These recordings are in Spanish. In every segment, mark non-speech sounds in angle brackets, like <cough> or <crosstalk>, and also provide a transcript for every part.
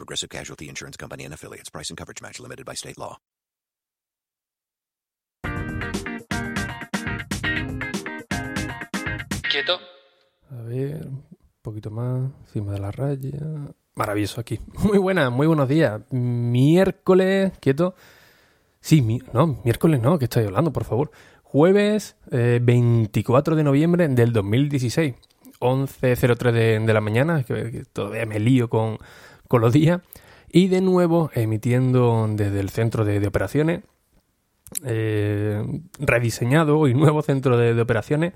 Progressive Casualty Insurance Company and affiliates. Price and coverage match limited by state law. Quieto. A ver, un poquito más, encima de la raya. Maravilloso aquí. <laughs> Muy buenas, muy buenos días. Miércoles, quieto. Sí, mi- no, miércoles no, que estoy hablando, por favor. Jueves eh, 24 de noviembre del 2016. 11.03 de, de la mañana, que, que todavía me lío con, con los días. Y de nuevo emitiendo desde el centro de, operaciones. eh, rediseñado y nuevo centro de, de operaciones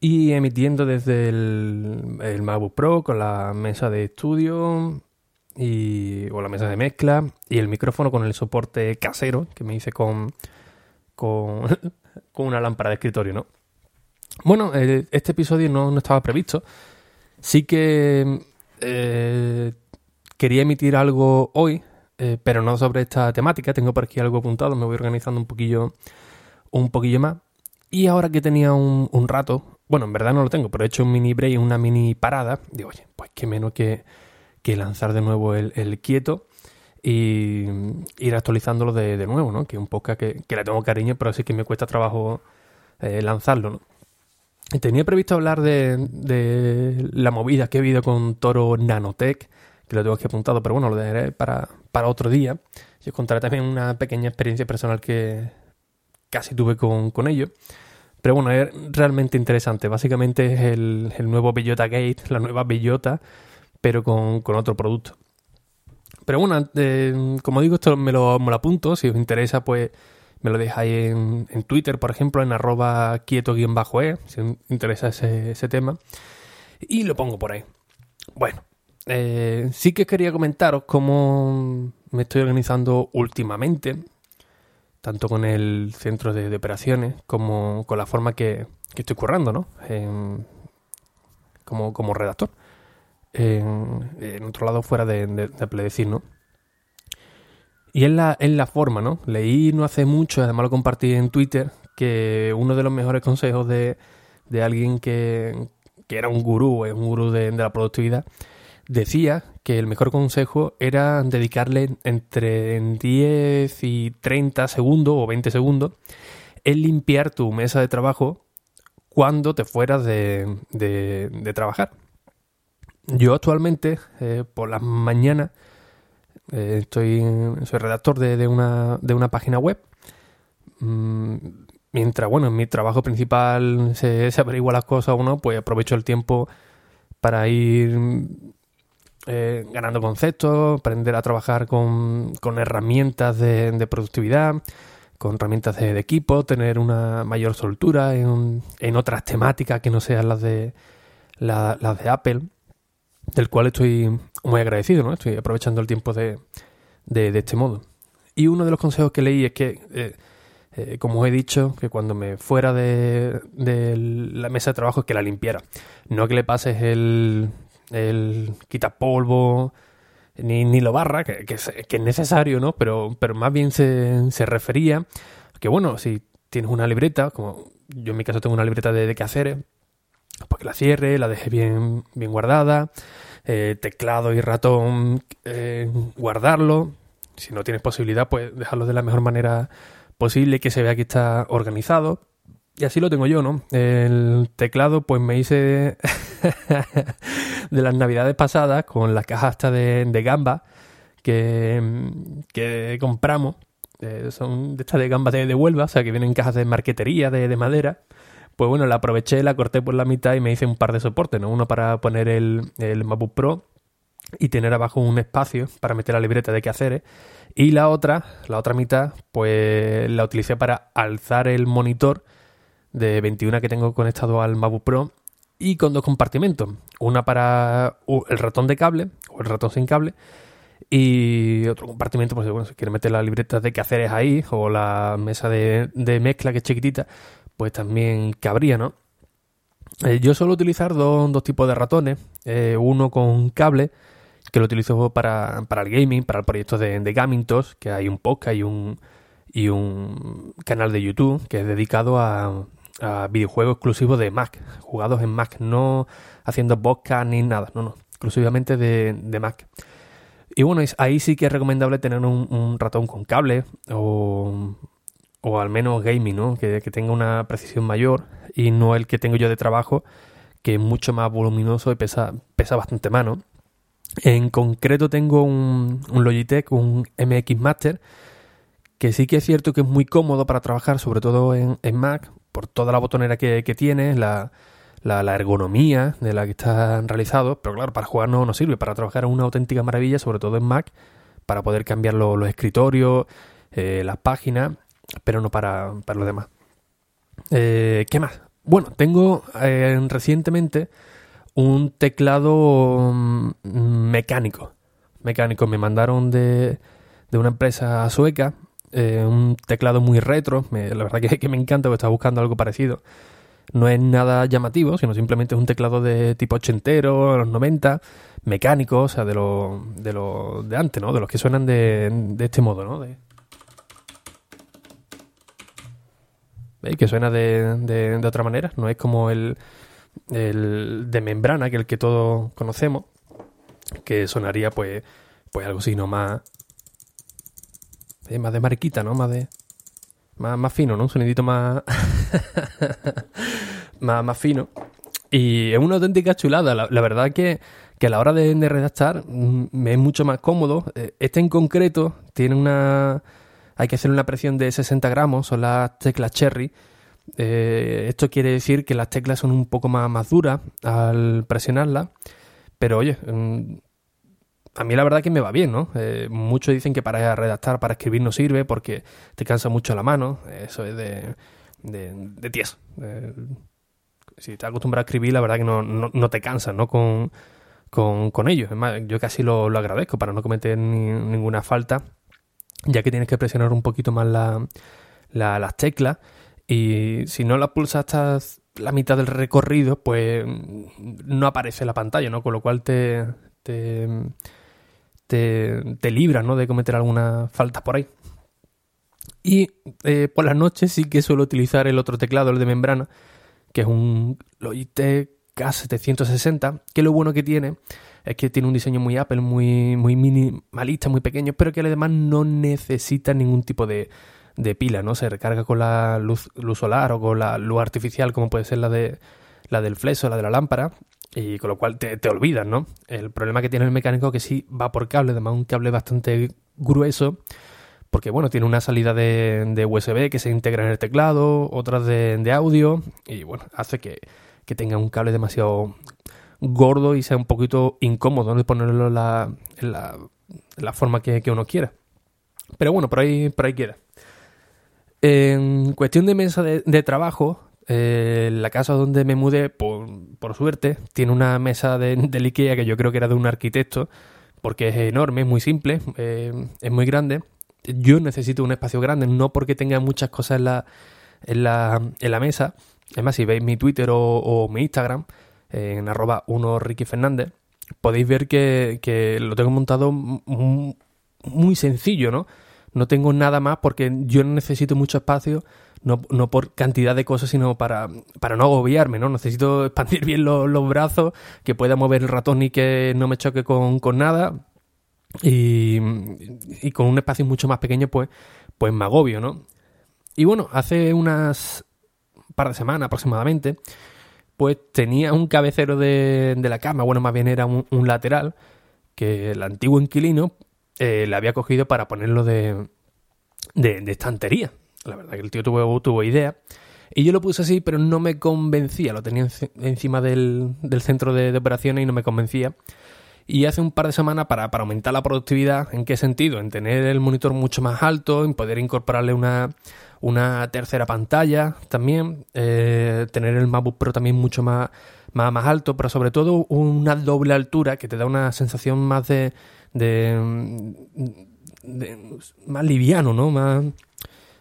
y emitiendo desde el, el MacBook Pro con la mesa de estudio y, o la mesa de mezcla y el micrófono con el soporte casero que me hice con, con, <laughs> con una lámpara de escritorio, ¿no? Bueno, eh, este episodio no, no estaba previsto. Sí que eh, quería emitir algo hoy, eh, pero no sobre esta temática. Tengo por aquí algo apuntado, me voy organizando un poquillo, un poquillo más. Y ahora que tenía un, rato, bueno, en verdad no lo tengo, pero he hecho un mini break, una mini parada, digo, oye, pues qué menos que, lanzar de nuevo el, quieto y ir actualizándolo de, nuevo, ¿no? Que un poco que, le tengo cariño, pero sí que me cuesta trabajo eh, lanzarlo, ¿no? Tenía previsto hablar de, de la movida que he habido con Toro Nanotech, que lo tengo aquí apuntado, pero bueno, lo dejaré para, para otro día. Y os contaré también una pequeña experiencia personal que casi tuve con, con ello. Pero bueno, es realmente interesante. Básicamente es el, nuevo Bellota Gate, la nueva Bellota, pero con, con otro producto. Pero bueno, eh, como digo, esto me lo, me apunto. Si os interesa, pues me lo dejáis en, Twitter, por ejemplo, en arroba quieto-e, si os interesa ese tema. Y lo pongo por ahí. Bueno, eh, sí que quería comentaros cómo me estoy organizando últimamente, tanto con el centro de, operaciones como con la forma que, estoy currando, ¿no? Como, como redactor. En, otro lado, fuera de, de, de Pledecir, ¿no? Y en la, en la forma, ¿no? Leí no hace mucho, además lo compartí en Twitter, que uno de los mejores consejos de, de alguien que, que era un gurú, es un gurú de la productividad, decía que el mejor consejo era dedicarle entre 10 y 30 segundos o 20 segundos en limpiar tu mesa de trabajo cuando te fueras de, de- de trabajar. Yo actualmente, eh, por las mañanas, eh, estoy, soy redactor de, de una, de una página web. Mm, mientras, bueno, en mi trabajo principal se, se averigua las cosas o no, pues aprovecho el tiempo para ir eh, ganando conceptos, aprender a trabajar con, con herramientas de, de productividad, con herramientas de, equipo, tener una mayor soltura en, en otras temáticas que no sean las de, la- las de Apple, del cual estoy muy agradecido, ¿no? Estoy aprovechando el tiempo de, de, de este modo. Y uno de los consejos que leí es que, eh, eh, como os he dicho, que cuando me fuera de, de la mesa de trabajo es que la limpiara. No que le pases el, el quitapolvo ni, ni lo barra, que, que es, necesario, ¿no? Pero, pero más bien se, se refería que, bueno, si tienes una libreta, como yo en mi caso tengo una libreta de, de quehaceres, pues que la cierre, la deje bien, bien guardada, eh, teclado y ratón, eh, guardarlo. Si no tienes posibilidad, pues dejarlo de la mejor manera posible, que se vea que está organizado. Y así lo tengo yo, ¿no? El teclado, pues me hice <laughs> de las navidades pasadas con la caja hasta de, de gamba que, que compramos. Eh, son de estas de gamba de, de Huelva, o sea que vienen en cajas de marquetería, de, de madera. Pues bueno, la aproveché, la corté por la mitad y me hice un par de soportes, ¿no? Uno para poner el, el MacBook Pro y tener abajo un espacio para meter la libreta de quehaceres. Y la otra, la otra mitad, pues la utilicé para alzar el monitor de 21 que tengo conectado al MacBook Pro y con dos compartimentos. Una para el ratón de cable o el ratón sin cable Y otro compartimento, pues bueno, si quieres meter las libretas de quehaceres ahí o la mesa de, de mezcla que es chiquitita, pues también cabría, ¿no? Eh, yo suelo utilizar dos, dos tipos de ratones. Eh, uno con cable, que lo utilizo para, para el gaming, para el proyecto de, de Gamintos, que hay un podcast y un, y un canal de YouTube que es dedicado a, videojuegos exclusivos de Mac, jugados en Mac, no haciendo podcast ni nada, no, no, exclusivamente de, Mac. Y bueno, ahí sí que es recomendable tener un, ratón con cable o, o, al menos gaming, ¿no? Que, tenga una precisión mayor y no el que tengo yo de trabajo, que es mucho más voluminoso y pesa, pesa bastante más. En concreto tengo un, Logitech, un MX Master, que sí que es cierto que es muy cómodo para trabajar, sobre todo en Mac, por toda la botonera que, que tiene, la, la, la, ergonomía de la que están realizados, pero claro, para jugar no, no sirve, para trabajar es una auténtica maravilla, sobre todo en Mac, para poder cambiar lo, los escritorios, eh, las páginas, pero no para, para lo demás. Eh, ¿Qué más? Bueno, tengo eh, recientemente un teclado mm, mecánico. Mecánico, me mandaron de, de una empresa sueca eh, un teclado muy retro. La verdad que, <laughs> que, me encanta porque estaba buscando algo parecido. No es nada llamativo, sino simplemente es un teclado de tipo ochentero, los 90, mecánico, o sea, de lo de, lo, de antes, ¿no? De los que suenan de, de este modo, ¿no? De... ¿Veis? Que suena de, de, de, otra manera. No es como el, el de membrana, que el que todos conocemos, que sonaría pues, pues algo así, no más, eh, más de mariquita, ¿no? Más de. Más, más fino, ¿no? Un sonidito más. <laughs> más, más fino. Y es una auténtica chulada. La, verdad que, que, a la hora de, redactar me es mucho más cómodo. Este en concreto tiene una. Hay que hacer una presión de 60 gramos, son las teclas Cherry. Eh, esto quiere decir que las teclas son un poco más, más duras al presionarlas. Pero oye, a mí la verdad que me va bien, ¿no? Eh, muchos dicen que para redactar, para escribir no sirve porque te cansa mucho la mano. Eso es de, de, de tieso. Eh, si estás acostumbrado a escribir, la verdad que no, no, no te cansas, ¿no? Con, con, con ellos. Es más, yo casi lo, lo agradezco para no cometer ni, ninguna falta, ya que tienes que presionar un poquito más la, la, las teclas. Y si no la pulsas hasta la mitad del recorrido, pues no aparece la pantalla, ¿no? Con lo cual te te, te libra ¿no? de cometer alguna falta por ahí. Y eh, por las noches sí que suelo utilizar el otro teclado, el de membrana, que es un Logitech K760, que lo bueno que tiene es que tiene un diseño muy Apple, muy, muy minimalista, muy pequeño, pero que además no necesita ningún tipo de, de pila, ¿no? Se recarga con la luz, luz solar o con la luz artificial, como puede ser la de la del flex o la de la lámpara, y con lo cual te, te olvidas, ¿no? El problema que tiene el mecánico es que sí va por cable, además un cable bastante grueso, porque bueno, tiene una salida de, de USB que se integra en el teclado, otras de, de audio, y bueno, hace que, que, tenga un cable demasiado gordo y sea un poquito incómodo de ponerlo en la, en la, forma que, que, uno quiera. Pero bueno, por ahí, por ahí queda. En cuestión de mesa de trabajo, eh, la casa donde me mudé, por, suerte, tiene una mesa de, de, Ikea que yo creo que era de un arquitecto, porque es enorme, es muy simple, eh, es muy grande. Yo necesito un espacio grande, no porque tenga muchas cosas en la, mesa. Es más, si veis mi Twitter o, mi Instagram, eh, en arroba 1 Ricky Fernández, podéis ver que, lo tengo montado muy, sencillo, ¿no? No tengo nada más porque yo necesito mucho espacio no, no por cantidad de cosas, sino para, para no agobiarme, ¿no? Necesito <laughs> expandir bien los, brazos, que pueda mover el ratón y que no me choque con, con nada. Y, y, con un espacio mucho más pequeño, pues, pues me agobio, ¿no? Y bueno, hace unas par de semanas aproximadamente, pues tenía un cabecero de, de la cama, bueno, más bien era un, un lateral, que el antiguo inquilino eh, le había cogido para ponerlo de, de, de estantería. La verdad que el tío tuvo, tuvo idea. Y yo lo puse así, pero no me convencía. Lo tenía encima del, del centro de, de, operaciones y no me convencía. Y hace un par de semanas para, para, aumentar la productividad, ¿en qué sentido? En tener el monitor mucho más alto, en poder incorporarle una, una tercera pantalla también, eh, tener el MacBook Pro también mucho más, más, más alto, pero sobre todo una doble altura que te da una sensación más de, de, de- más liviano, ¿no? Más,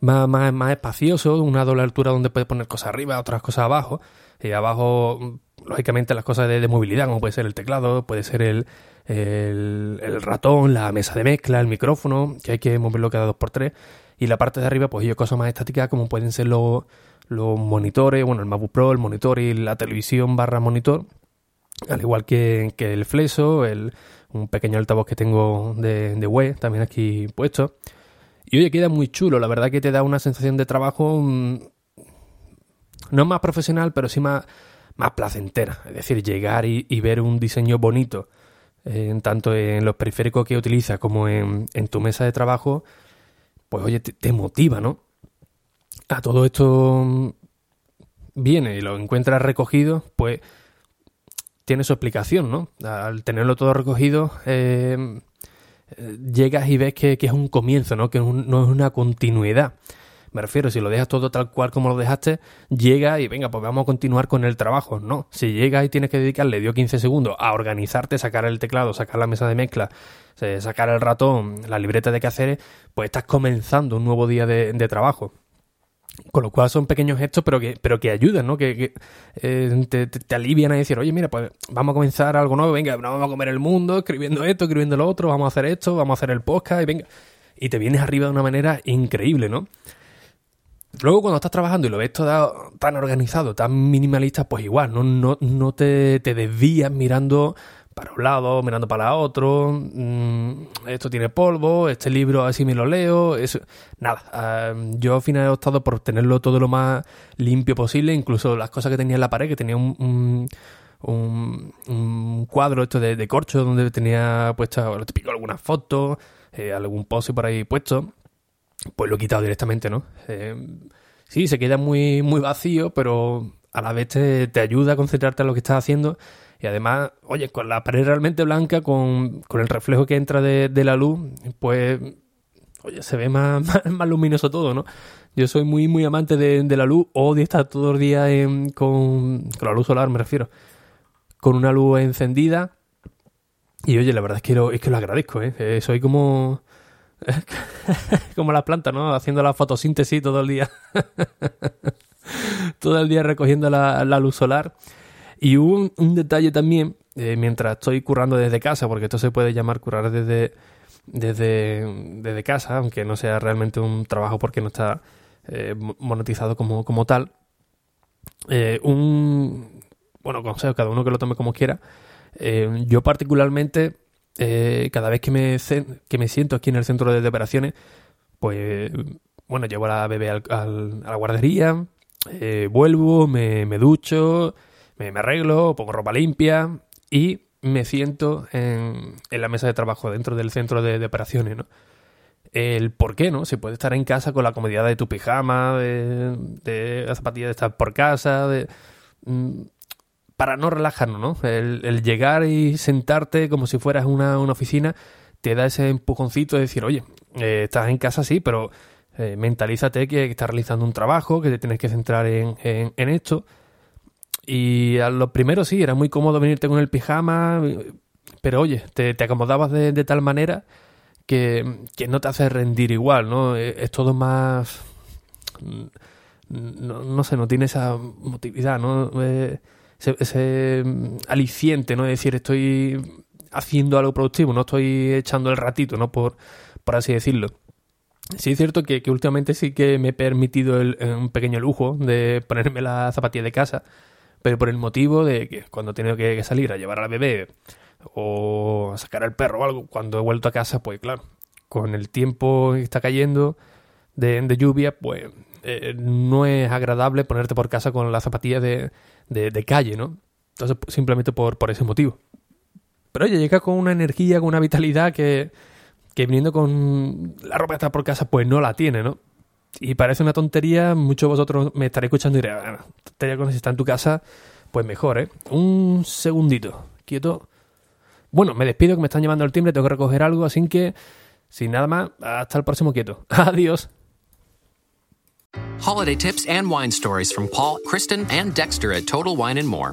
más, más, más espacioso, una doble altura donde puedes poner cosas arriba, otras cosas abajo. Y abajo, lógicamente, las cosas de, movilidad, como puede ser el teclado, puede ser el, el, el ratón, la mesa de mezcla, el micrófono, que hay que moverlo cada dos por tres. Y la parte de arriba, pues yo cosas más estáticas como pueden ser los, los monitores, bueno, el MacBook Pro, el monitor y la televisión barra monitor. Al igual que, que el fleso, el, un pequeño altavoz que tengo de, de web también aquí puesto. Y oye, queda muy chulo, la verdad que te da una sensación de trabajo mm, no más profesional, pero sí más, más placentera. Es decir, llegar y, ver un diseño bonito, eh, tanto en los periféricos que utilizas como en, en tu mesa de trabajo, pues oye, te, motiva, ¿no? A todo esto mm, viene y lo encuentras recogido, pues tiene su explicación, ¿no? Al tenerlo todo recogido, eh, llegas y ves que, que es un comienzo, ¿no? Que un- no es una continuidad. Me refiero, si lo dejas todo tal cual como lo dejaste, llega y venga, pues vamos a continuar con el trabajo. No, si llegas y tienes que dedicarle, dio 15 segundos a organizarte, sacar el teclado, sacar la mesa de mezcla, eh, sacar el ratón, la libreta de quehaceres, pues estás comenzando un nuevo día de, de trabajo. Con lo cual son pequeños gestos, pero que, pero que ayudan, ¿no? Que, eh, te, te- te alivian a decir, oye, mira, pues vamos a comenzar algo nuevo, venga, vamos a comer el mundo, escribiendo esto, escribiendo lo otro, vamos a hacer esto, vamos a hacer el podcast, y venga. Y te vienes arriba de una manera increíble, ¿no? Luego cuando estás trabajando y lo ves todo tan organizado, tan minimalista, pues igual, no, no, no te, te desvías mirando para un lado, mirando para otro, mm, esto tiene polvo, este libro así me lo leo, eso, nada, ah, yo al final he optado por tenerlo todo lo más limpio posible, incluso las cosas que tenía en la pared, que tenía un, un, un- cuadro esto de, corcho donde tenía puesta, lo típico, algunas fotos, eh, algún post por ahí puesto, pues lo he quitado directamente, ¿no? Eh, sí, se queda muy, muy vacío, pero a la vez te ayuda a concentrarte en lo que estás haciendo. Y además, oye, con la pared realmente blanca, con, con el reflejo que entra de, de la luz, pues, oye, se ve más, <laughs> más, luminoso todo, ¿no? Yo soy muy, muy amante de, de la luz, odio estar todos los días en- con, con la luz solar, me refiero, con una luz encendida. Y oye, la verdad es que lo, es que lo agradezco, ¿eh? Eh, soy como <laughs> como las plantas, ¿no? Haciendo la fotosíntesis todo el día. <laughs> todo el día recogiendo la, la luz solar. Y hubo un, detalle también, eh, mientras estoy currando desde casa, porque esto se puede llamar currar desde, desde, desde casa, aunque no sea realmente un trabajo porque no está eh, mo- monetizado como, como tal. Eh, un bueno, consejo, cada uno que lo tome como quiera. Eh, yo particularmente eh, cada vez que me, que me siento aquí en el centro de operaciones, pues, bueno, llevo a la bebé al- al- a la guardería, eh, vuelvo, me, me ducho, me, arreglo, pongo ropa limpia y me siento en, en la mesa de trabajo dentro del centro de, operaciones, ¿no? El por qué, ¿no? Se puede estar en casa con la comodidad de tu pijama, de, las zapatillas de estar por casa, de... mm, para no relajarnos, ¿no? El, el llegar y sentarte como si fueras una, una oficina te da ese empujoncito de decir, oye, eh, estás en casa sí, pero eh, mentalízate que estás realizando un trabajo, que te tienes que centrar en, en- en esto. Y a lo primero sí, era muy cómodo venirte con el pijama, pero oye, te, te acomodabas de, de tal manera que, que no te hace rendir igual, ¿no? Es, es todo más... No, no sé, no tiene esa motividad, ¿no? Eh, ese, mm, aliciente, ¿no? Es decir, estoy haciendo algo productivo, no estoy echando el ratito, ¿no? Por, por así decirlo. Sí es cierto que, que últimamente sí que me he permitido el- un pequeño lujo de ponerme la zapatilla de casa, pero por el motivo de que cuando he tenido que, salir a llevar a la bebé o a sacar al perro o algo, cuando he vuelto a casa, pues claro, con el tiempo que está cayendo de, lluvia, pues eh, no es agradable ponerte por casa con las zapatillas de, de, de calle, ¿no? Entonces, pues, simplemente por, por ese motivo. Pero oye, llega con una energía, con una vitalidad que, que viniendo con la ropa que está por casa, pues no la tiene, ¿no? Y parece una tontería, muchos de vosotros me estaréis escuchando y diréis, "Ah, tontería con si está en tu casa, pues mejor, ¿eh? Un segundito, quieto. Bueno, me despido que me están llamando al timbre, tengo que recoger algo, así que, sin nada más, hasta el próximo quieto. <laughs> Adiós. Holiday tips and wine stories from Paul, Kristen, and Dexter at Total Wine and More.